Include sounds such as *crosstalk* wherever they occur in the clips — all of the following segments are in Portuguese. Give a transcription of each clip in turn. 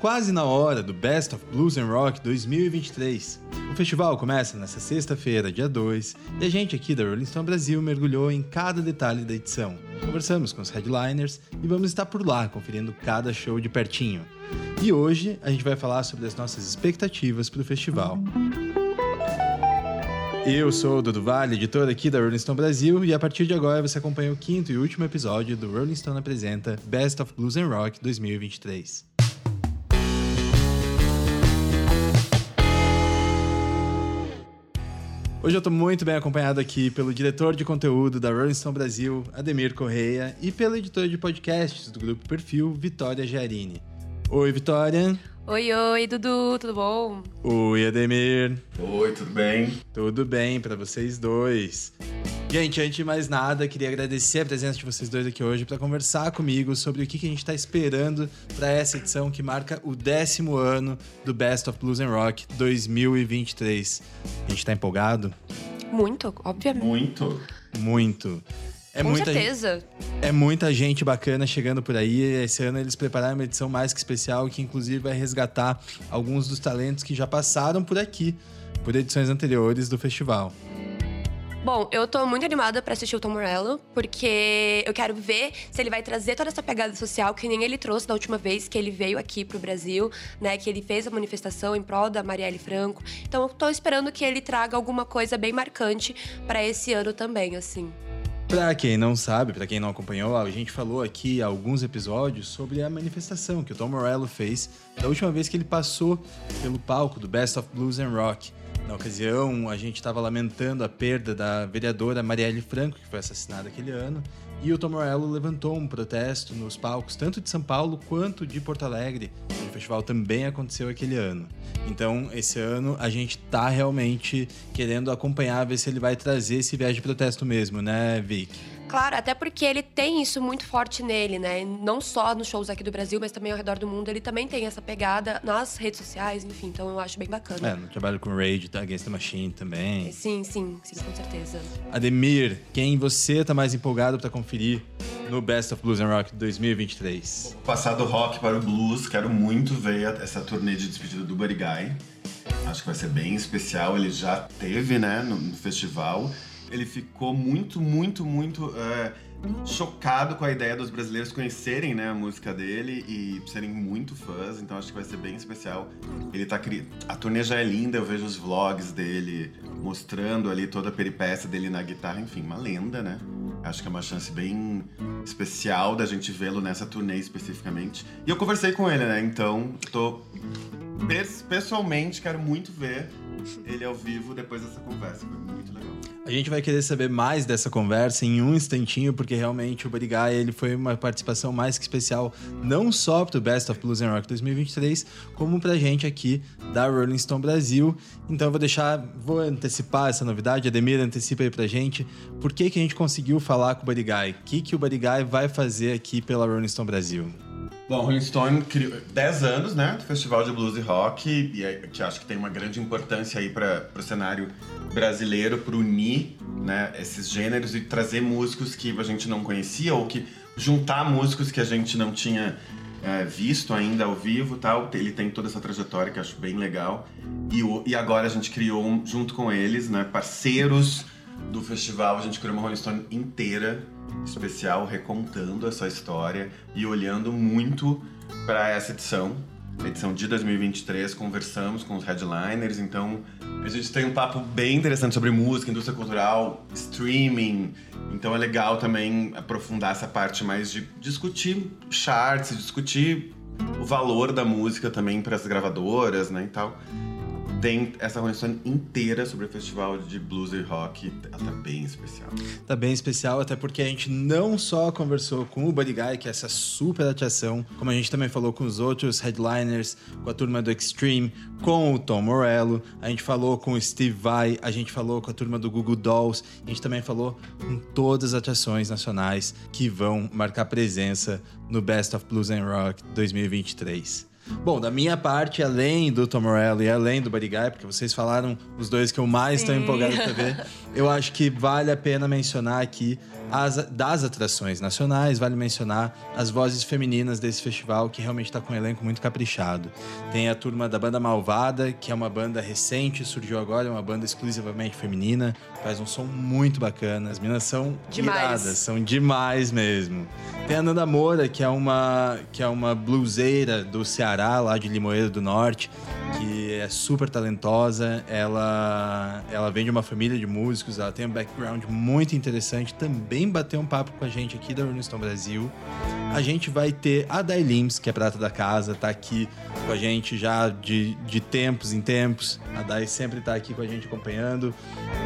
quase na hora do Best of Blues and Rock 2023. O festival começa nesta sexta-feira, dia 2, e a gente aqui da Rolling Stone Brasil mergulhou em cada detalhe da edição. Conversamos com os headliners e vamos estar por lá conferindo cada show de pertinho. E hoje a gente vai falar sobre as nossas expectativas para o festival. Eu sou o Dudu Vale, editor aqui da Rolling Stone Brasil, e a partir de agora você acompanha o quinto e último episódio do Rolling Stone Apresenta Best of Blues and Rock 2023. Hoje eu estou muito bem acompanhado aqui pelo diretor de conteúdo da Rolling Stone Brasil, Ademir Correia, e pela editora de podcasts do Grupo Perfil, Vitória Giarini. Oi, Vitória. Oi, oi, Dudu, tudo bom? Oi, Ademir. Oi, tudo bem? Tudo bem para vocês dois. Gente, antes de mais nada, queria agradecer a presença de vocês dois aqui hoje para conversar comigo sobre o que, que a gente está esperando para essa edição que marca o décimo ano do Best of Blues and Rock 2023. A gente está empolgado? Muito, obviamente. Muito. Muito. É Com muita certeza. É muita gente bacana chegando por aí. Esse ano eles prepararam uma edição mais que especial, que inclusive vai resgatar alguns dos talentos que já passaram por aqui, por edições anteriores do festival. Bom, eu tô muito animada para assistir o Tom Morello, porque eu quero ver se ele vai trazer toda essa pegada social que nem ele trouxe da última vez que ele veio aqui pro Brasil, né? Que ele fez a manifestação em prol da Marielle Franco. Então eu tô esperando que ele traga alguma coisa bem marcante para esse ano também, assim. Para quem não sabe, para quem não acompanhou, a gente falou aqui alguns episódios sobre a manifestação que o Tom Morello fez da última vez que ele passou pelo palco do Best of Blues and Rock. Na ocasião, a gente estava lamentando a perda da vereadora Marielle Franco, que foi assassinada aquele ano, e o Tom Morello levantou um protesto nos palcos, tanto de São Paulo quanto de Porto Alegre. O festival também aconteceu aquele ano. Então, esse ano, a gente tá realmente querendo acompanhar, ver se ele vai trazer esse viés de protesto mesmo, né, Vic? Claro, até porque ele tem isso muito forte nele, né? Não só nos shows aqui do Brasil, mas também ao redor do mundo. Ele também tem essa pegada nas redes sociais, enfim. Então eu acho bem bacana. É, no trabalho com Rage, tá? Against the Machine também. Sim, sim, sim, com certeza. Ademir, quem você tá mais empolgado para conferir no Best of Blues and Rock 2023? Vou passar do rock para o blues. Quero muito ver essa turnê de despedida do Buddy Guy. Acho que vai ser bem especial. Ele já teve, né, no, no festival ele ficou muito, muito, muito é, chocado com a ideia dos brasileiros conhecerem né, a música dele e serem muito fãs, então acho que vai ser bem especial. Ele tá cri... A turnê já é linda, eu vejo os vlogs dele mostrando ali toda a peripécia dele na guitarra, enfim, uma lenda, né? Acho que é uma chance bem especial da gente vê-lo nessa turnê especificamente. E eu conversei com ele, né? Então, tô pessoalmente quero muito ver *laughs* ele ao vivo depois dessa conversa. Foi muito legal. A gente vai querer saber mais dessa conversa em um instantinho, porque realmente o Buddy ele foi uma participação mais que especial, não só para o Best of Blues and Rock 2023, como para a gente aqui da Rolling Stone Brasil. Então eu vou deixar, vou antecipar essa novidade, Ademir antecipa aí pra gente, por que, que a gente conseguiu falar com o Buddy O que, que o Buddy vai fazer aqui pela Rolling Stone Brasil? Bom, Rolling Stone criou 10 anos, né, do Festival de Blues e Rock, e é, que acho que tem uma grande importância aí para o cenário brasileiro, para unir, né, esses gêneros e trazer músicos que a gente não conhecia ou que juntar músicos que a gente não tinha é, visto ainda ao vivo, tal. Ele tem toda essa trajetória que acho bem legal. E, o, e agora a gente criou junto com eles, né, parceiros do festival, a gente criou uma Rolling Stone inteira especial recontando essa história e olhando muito para essa edição, edição de 2023. Conversamos com os headliners, então a gente tem um papo bem interessante sobre música, indústria cultural, streaming. Então é legal também aprofundar essa parte mais de discutir charts, discutir o valor da música também para as gravadoras, né, e tal tem essa conexão inteira sobre o festival de blues e rock. Tá bem especial. Tá bem especial, até porque a gente não só conversou com o Buddy Guy, que é essa super atração, como a gente também falou com os outros headliners, com a turma do Extreme, com o Tom Morello, a gente falou com o Steve Vai, a gente falou com a turma do Google Dolls, a gente também falou com todas as atrações nacionais que vão marcar presença no Best of Blues and Rock 2023. Bom, da minha parte, além do Tom Morello e além do Buddy Guy, porque vocês falaram os dois que eu mais estou empolgado para ver, *laughs* eu acho que vale a pena mencionar aqui as, das atrações nacionais, vale mencionar as vozes femininas desse festival, que realmente está com um elenco muito caprichado. Tem a turma da Banda Malvada, que é uma banda recente, surgiu agora, é uma banda exclusivamente feminina, faz um som muito bacana. As meninas são demais. iradas, são demais mesmo. Tem a Nanda Moura, que é uma, que é uma bluseira do Ceará, lá de Limoeiro do Norte, que é super talentosa. Ela, ela vem de uma família de músicos, ela tem um background muito interessante. Também bateu um papo com a gente aqui da Rolling Stone Brasil. A gente vai ter a Day Lims, que é prata da casa, tá aqui com a gente já de, de tempos em tempos. A Day sempre tá aqui com a gente acompanhando.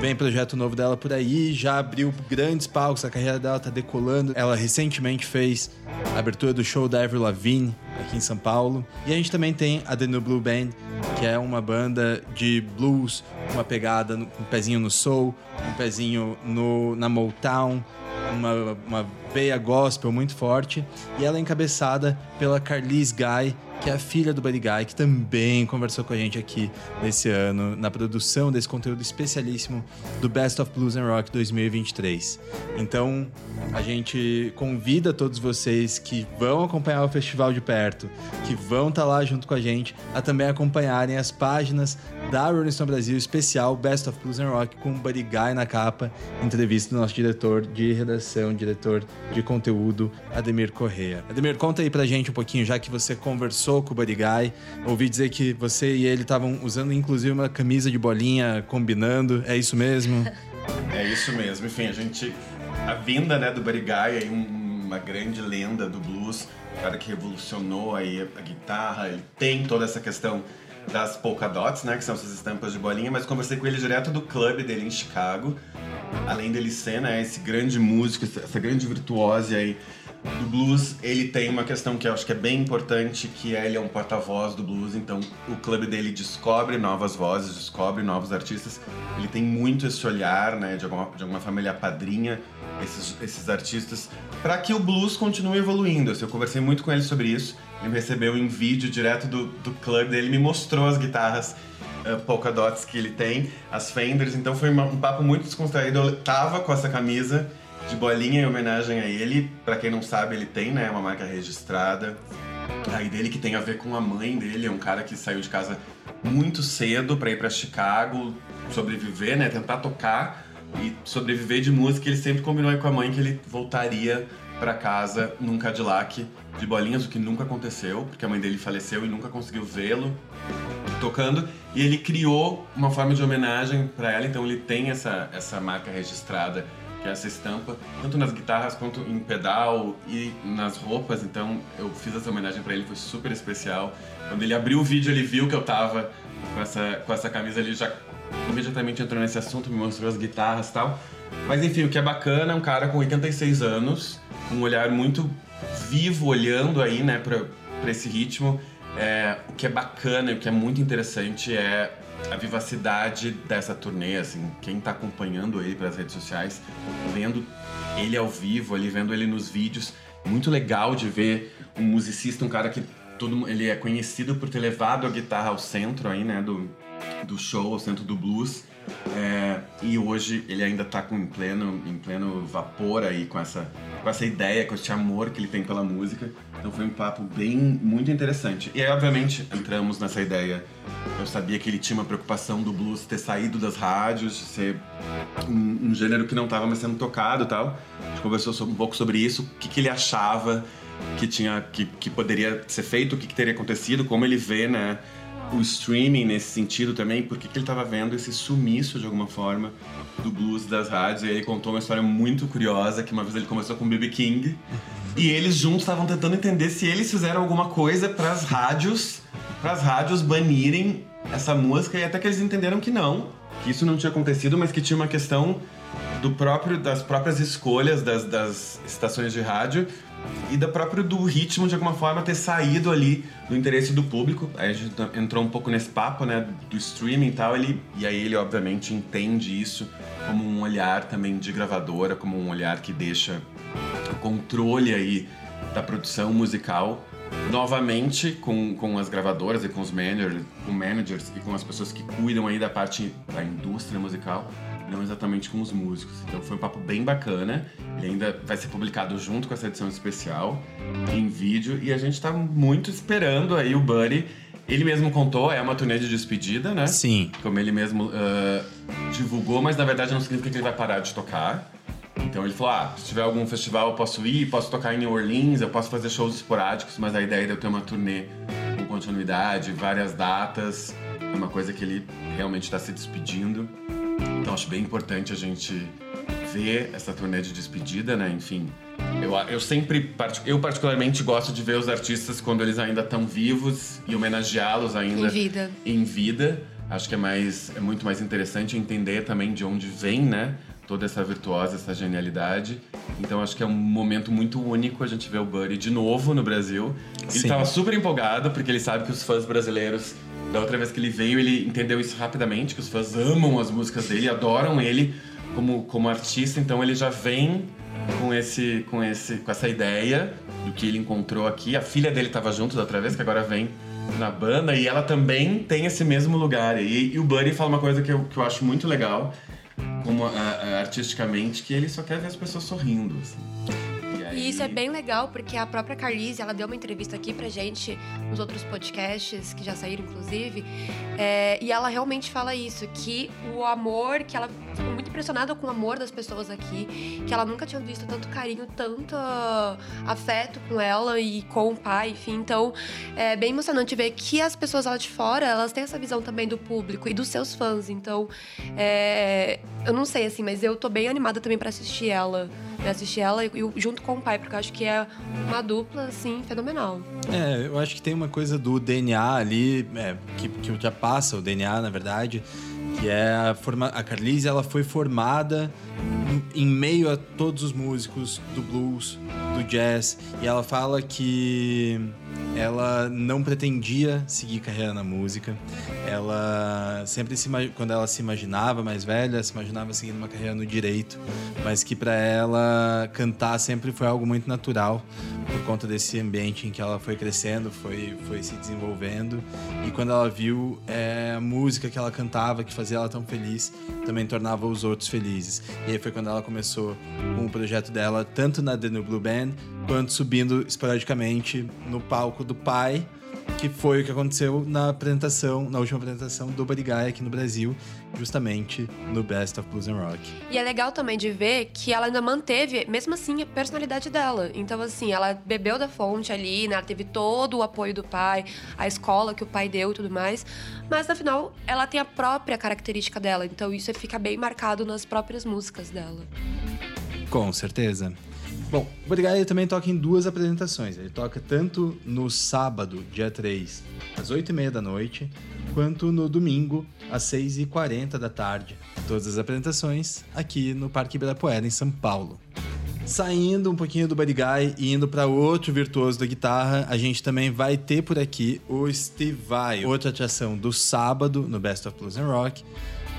Vem projeto novo dela por aí, já abriu grandes palcos, a carreira dela tá decolando. Ela recentemente fez a abertura do show da Avril Lavigne aqui em São Paulo. E a gente também tem a The New Blue Band, que é uma banda de blues, uma pegada, um pezinho no soul, um pezinho no, na Motown, uma, uma veia gospel muito forte. E ela é encabeçada pela Carlise Guy, que é a filha do Buddy Guy, que também conversou com a gente aqui nesse ano, na produção desse conteúdo especialíssimo do Best of Blues and Rock 2023. Então, a gente convida todos vocês que vão acompanhar o festival de perto, que vão estar tá lá junto com a gente, a também acompanharem as páginas da Rolling Stone Brasil especial Best of Blues and Rock com o Buddy Guy na capa, entrevista do nosso diretor de redação, diretor de conteúdo, Ademir Correia. Ademir, conta aí pra gente um pouquinho, já que você conversou com o Guy. Ouvi dizer que você e ele estavam usando inclusive uma camisa de bolinha combinando. É isso mesmo? *laughs* É isso mesmo. Enfim, a gente. A vinda né, do Guy, aí, uma grande lenda do blues, o cara que revolucionou aí a guitarra, ele tem toda essa questão das polka dots, né, que são essas estampas de bolinha, mas conversei com ele direto do clube dele em Chicago. Além dele ser, né, esse grande músico, essa grande virtuose aí do blues, ele tem uma questão que eu acho que é bem importante, que é ele é um porta-voz do blues, então o clube dele descobre novas vozes, descobre novos artistas. Ele tem muito esse olhar, né, de alguma, de alguma família padrinha esses, esses artistas, para que o blues continue evoluindo. Eu conversei muito com ele sobre isso. Ele me recebeu em vídeo direto do, do clube dele, me mostrou as guitarras uh, polka dots que ele tem, as Fenders, então foi uma, um papo muito descontraído. Eu tava com essa camisa de bolinha em homenagem a ele. Para quem não sabe, ele tem, né, uma marca registrada. Aí dele que tem a ver com a mãe dele, é um cara que saiu de casa muito cedo para ir para Chicago, sobreviver, né, tentar tocar e sobreviver de música. Ele sempre combinou com a mãe que ele voltaria para casa num Cadillac de bolinhas, o que nunca aconteceu, porque a mãe dele faleceu e nunca conseguiu vê-lo tocando. E ele criou uma forma de homenagem para ela, então ele tem essa, essa marca registrada que é essa estampa, tanto nas guitarras quanto em pedal e nas roupas. Então eu fiz essa homenagem para ele, foi super especial. Quando ele abriu o vídeo, ele viu que eu tava com essa, com essa camisa, ele já imediatamente entrou nesse assunto, me mostrou as guitarras e tal. Mas enfim, o que é bacana é um cara com 86 anos, um olhar muito vivo, olhando aí, né, pra esse ritmo. É, o que é bacana e o que é muito interessante é a vivacidade dessa turnê, assim, quem tá acompanhando ele pelas redes sociais, vendo ele ao vivo, ali vendo ele nos vídeos, muito legal de ver um musicista, um cara que todo ele é conhecido por ter levado a guitarra ao centro aí, né, do, do show, ao centro do blues. É, e hoje ele ainda está em pleno, em pleno vapor aí com essa, com essa ideia, com esse amor que ele tem pela música. Então foi um papo bem, muito interessante. E aí, obviamente, entramos nessa ideia. Eu sabia que ele tinha uma preocupação do blues ter saído das rádios, de ser um, um gênero que não estava mais sendo tocado e tal. A gente conversou um pouco sobre isso, o que, que ele achava que tinha, que, que poderia ser feito, o que, que teria acontecido, como ele vê, né? O streaming nesse sentido também, porque que ele estava vendo esse sumiço de alguma forma do blues das rádios. E ele contou uma história muito curiosa que uma vez ele começou com o BB King e eles juntos estavam tentando entender se eles fizeram alguma coisa para as rádios, para as rádios banirem essa música e até que eles entenderam que não, que isso não tinha acontecido, mas que tinha uma questão do próprio das próprias escolhas das, das estações de rádio e da próprio do ritmo de alguma forma ter saído ali do interesse do público. Aí a gente entrou um pouco nesse papo, né, do streaming e tal, ele e aí ele obviamente entende isso como um olhar também de gravadora, como um olhar que deixa o controle aí da produção musical novamente com, com as gravadoras e com os managers, com managers e com as pessoas que cuidam aí da parte da indústria musical não exatamente com os músicos. Então foi um papo bem bacana. Ele ainda vai ser publicado junto com essa edição especial em vídeo e a gente tá muito esperando aí o Buddy. Ele mesmo contou, é uma turnê de despedida, né? Sim. Como ele mesmo uh, divulgou, mas na verdade não significa que ele vai parar de tocar. Então ele falou: ah, se tiver algum festival eu posso ir, posso tocar em New Orleans, eu posso fazer shows esporádicos, mas a ideia é eu ter uma turnê com continuidade, várias datas, é uma coisa que ele realmente está se despedindo. Então acho bem importante a gente ver essa turnê de despedida, né? Enfim, eu, eu sempre, eu particularmente gosto de ver os artistas quando eles ainda estão vivos e homenageá-los ainda em vida. Em vida. Acho que é mais, é muito mais interessante entender também de onde vem, né? Toda essa virtuosa, essa genialidade. Então acho que é um momento muito único a gente ver o Buddy de novo no Brasil. Ele estava super empolgado porque ele sabe que os fãs brasileiros da outra vez que ele veio, ele entendeu isso rapidamente, que os fãs amam as músicas dele, adoram ele como, como artista, então ele já vem com esse com esse com essa ideia do que ele encontrou aqui. A filha dele estava junto da outra vez, que agora vem na banda e ela também tem esse mesmo lugar. E, e o Buddy fala uma coisa que eu, que eu acho muito legal, como a, a, artisticamente, que ele só quer ver as pessoas sorrindo. Assim. E isso é bem legal, porque a própria Carlise, ela deu uma entrevista aqui pra gente, nos outros podcasts, que já saíram, inclusive, é, e ela realmente fala isso, que o amor, que ela ficou muito impressionada com o amor das pessoas aqui, que ela nunca tinha visto tanto carinho, tanto afeto com ela e com o pai, enfim. Então, é bem emocionante ver que as pessoas lá de fora, elas têm essa visão também do público e dos seus fãs. Então, é, eu não sei, assim, mas eu tô bem animada também para assistir ela eu assisti ela e, junto com o pai, porque eu acho que é uma dupla, assim, fenomenal. É, eu acho que tem uma coisa do DNA ali, é, que, que ultrapassa o DNA, na verdade, que é a, forma, a Carlise, ela foi formada em, em meio a todos os músicos do blues, do jazz, e ela fala que ela não pretendia seguir carreira na música. Ela sempre se quando ela se imaginava mais velha, se imaginava seguindo uma carreira no direito, mas que para ela cantar sempre foi algo muito natural por conta desse ambiente em que ela foi crescendo, foi foi se desenvolvendo e quando ela viu é, a música que ela cantava que fazia ela tão feliz, também tornava os outros felizes. E aí foi quando ela começou com o projeto dela tanto na The New Blue Band quanto subindo esporadicamente no palco do pai, que foi o que aconteceu na apresentação, na última apresentação do Buddy Guy aqui no Brasil, justamente no Best of Blues and Rock. E é legal também de ver que ela ainda manteve, mesmo assim, a personalidade dela. Então, assim, ela bebeu da fonte ali, né? Ela teve todo o apoio do pai, a escola que o pai deu e tudo mais. Mas, afinal, ela tem a própria característica dela. Então, isso fica bem marcado nas próprias músicas dela. Com certeza. Bom, o Buddy também toca em duas apresentações. Ele toca tanto no sábado, dia 3, às 8h30 da noite, quanto no domingo, às 6h40 da tarde. Todas as apresentações aqui no Parque Ibirapuera, em São Paulo. Saindo um pouquinho do Guy e indo para outro virtuoso da guitarra, a gente também vai ter por aqui o Steve Vai, outra atração do sábado no Best of Blues and Rock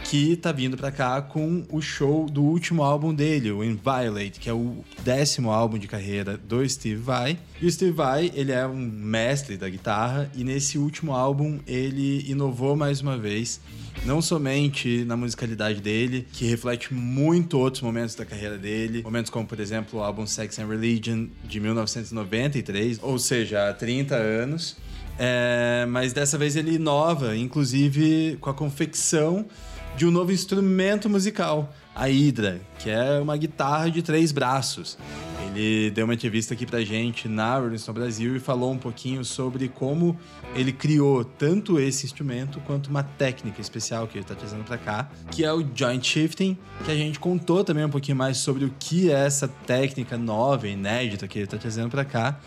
que tá vindo pra cá com o show do último álbum dele, o Inviolate, que é o décimo álbum de carreira do Steve Vai. E o Steve Vai, ele é um mestre da guitarra e nesse último álbum ele inovou mais uma vez não somente na musicalidade dele, que reflete muito outros momentos da carreira dele, momentos como, por exemplo, o álbum Sex and Religion de 1993, ou seja, há 30 anos. É, mas dessa vez ele inova, inclusive com a confecção de um novo instrumento musical, a Hydra, que é uma guitarra de três braços. Ele deu uma entrevista aqui pra gente na Rolling Stone Brasil e falou um pouquinho sobre como ele criou tanto esse instrumento quanto uma técnica especial que ele tá trazendo para cá, que é o joint shifting, que a gente contou também um pouquinho mais sobre o que é essa técnica nova, inédita que ele tá trazendo para cá.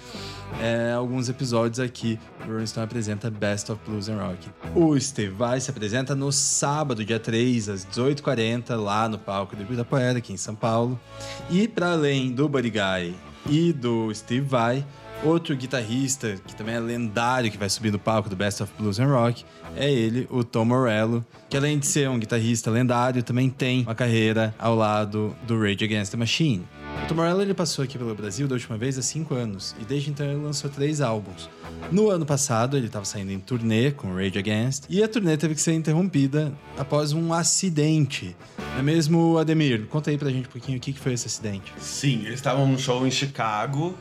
É, alguns episódios aqui, o Rolling Stone apresenta Best of Blues and Rock. O Steve Vai se apresenta no sábado, dia 3, às 18h40, lá no palco do Ibirapuera, aqui em São Paulo. E para além do Buddy Guy e do Steve Vai, Outro guitarrista que também é lendário, que vai subir no palco do Best of Blues and Rock, é ele, o Tom Morello, que além de ser um guitarrista lendário, também tem uma carreira ao lado do Rage Against the Machine. O Tom Morello ele passou aqui pelo Brasil da última vez há cinco anos e desde então ele lançou três álbuns. No ano passado ele estava saindo em turnê com Rage Against e a turnê teve que ser interrompida após um acidente. Não é mesmo, Ademir? Conta aí pra gente um pouquinho o que foi esse acidente. Sim, eles estavam num show em Chicago,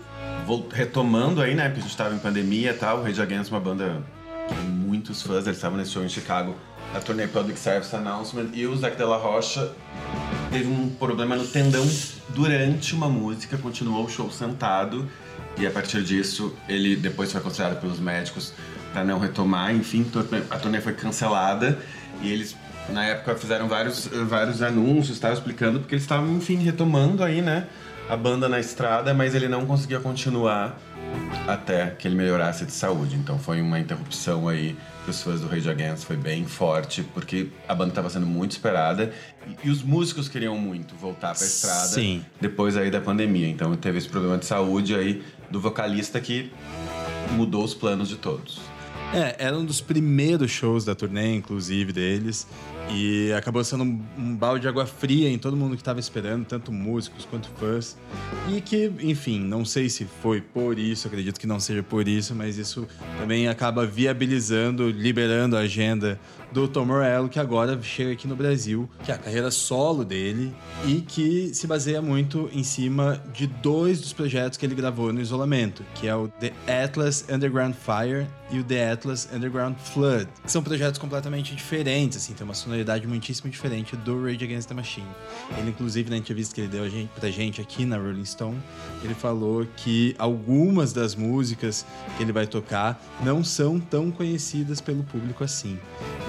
retomando aí, né? Porque a gente estava em pandemia e tal. O Rage Against é uma banda que muitos fãs, eles estavam nesse show em Chicago a turnê Public Service Announcement e o Zac Della Rocha teve um problema no tendão durante uma música, continuou o show sentado e a partir disso ele depois foi aconselhado pelos médicos para não retomar, enfim, a turnê foi cancelada e eles na época fizeram vários, vários anúncios, estavam explicando porque eles estavam, enfim, retomando aí, né, a banda na estrada, mas ele não conseguia continuar até que ele melhorasse de saúde. Então foi uma interrupção aí para os fãs do Rage Against, foi bem forte, porque a banda estava sendo muito esperada e, e, os músicos queriam muito voltar para a estrada Sim. depois aí da pandemia. Então teve esse problema de saúde aí do vocalista que mudou os planos de todos. É, era um dos primeiros shows da turnê, inclusive, deles. E acabou sendo um, um, balde de água fria em todo mundo que estava esperando, tanto músicos quanto fãs. E que, enfim, não sei se foi por isso, acredito que não seja por isso, mas isso também acaba viabilizando, liberando a agenda do Tom Morello, que agora chega aqui no Brasil, que é a carreira solo dele e que se baseia muito em cima de dois dos projetos que ele gravou no isolamento, que é o The Atlas Underground Fire e o The Atlas Underground Flood, que são projetos completamente diferentes, assim, tem uma sonoridade muitíssimo diferente do Rage Against the Machine. Ele, inclusive, na entrevista que ele deu pra gente aqui na Rolling Stone, ele falou que algumas das músicas que ele vai tocar não são tão conhecidas pelo público assim.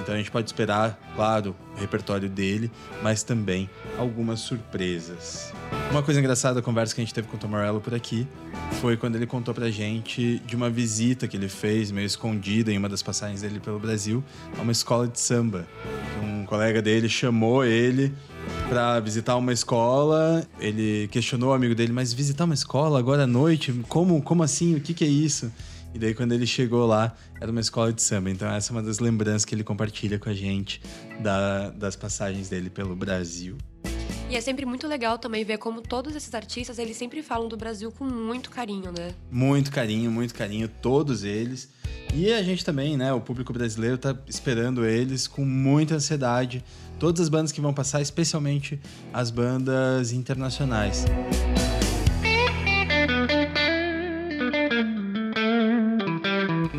Então a gente pode esperar, claro, o repertório dele, mas também algumas surpresas. Uma coisa engraçada da conversa que a gente teve com o Tom Morello por aqui foi quando ele contou pra gente de uma visita que ele fez, meio escondida, em uma das passagens dele pelo Brasil, a uma escola de samba. Um colega dele chamou ele para visitar uma escola. Ele questionou o amigo dele, mas visitar uma escola agora à noite? Como, como assim? O que, que é isso? E daí, quando ele chegou lá, era uma escola de samba. Então, essa é uma das lembranças que ele compartilha com a gente da, das passagens dele pelo Brasil. E é sempre muito legal também ver como todos esses artistas, eles sempre falam do Brasil com muito carinho, né? Muito carinho, muito carinho, todos eles. E a gente também, né, o público brasileiro tá esperando eles com muita ansiedade. Todas as bandas que vão passar, especialmente as bandas internacionais.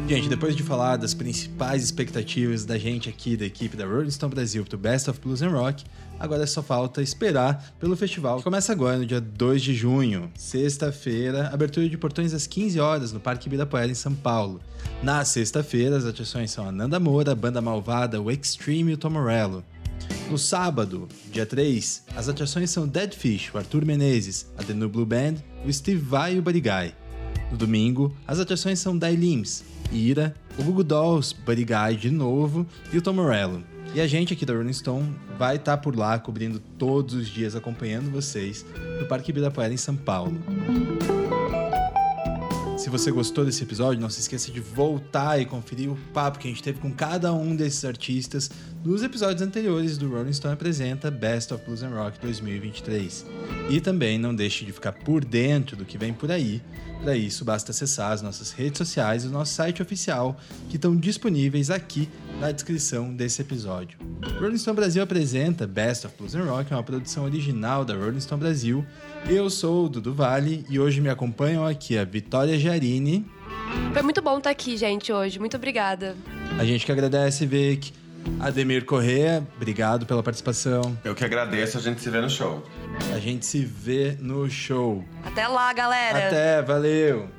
Gente, depois de falar das principais expectativas da gente aqui da equipe da Rolling Stone Brasil pro Best of Blues and Rock, agora só falta esperar pelo festival que começa agora no dia 2 de junho, sexta-feira, abertura de portões às 15 horas no Parque Ibirapuera em São Paulo. Na sexta-feira, as atrações são a Nanda Moura, a Banda Malvada, o Extreme e o Tom Morello. No sábado, dia 3, as atrações são Dead Fish, o Arthur Menezes, a The New Blue Band, o Steve Vai e o Buddy Guy. No domingo, as atrações são Limbs, Ira, o Google Dolls, Buddy Guy de novo e o Tom Morello. E a gente aqui da Rolling Stone vai estar tá por lá cobrindo todos os dias, acompanhando vocês no Parque Ibirapuera em São Paulo. Se você gostou desse episódio, não se esqueça de voltar e conferir o papo que a gente teve com cada um desses artistas nos episódios anteriores do Rolling Stone apresenta Best of Blues and Rock 2023. E também não deixe de ficar por dentro do que vem por aí. Para isso, basta acessar as nossas redes sociais e o nosso site oficial, que estão disponíveis aqui na descrição desse episódio. Rolling Stone Brasil apresenta Best of Blues and Rock, uma produção original da Rolling Stone Brasil. Eu sou o Dudu Vale e hoje me acompanham aqui a Vitória Jarini. Foi muito bom estar aqui, gente, hoje. Muito obrigada. A gente que agradece, Vic. Ademir Corrêa, obrigado pela participação. Eu que agradeço, a gente se vê no show. A gente se vê no show. Até lá, galera. Até, valeu.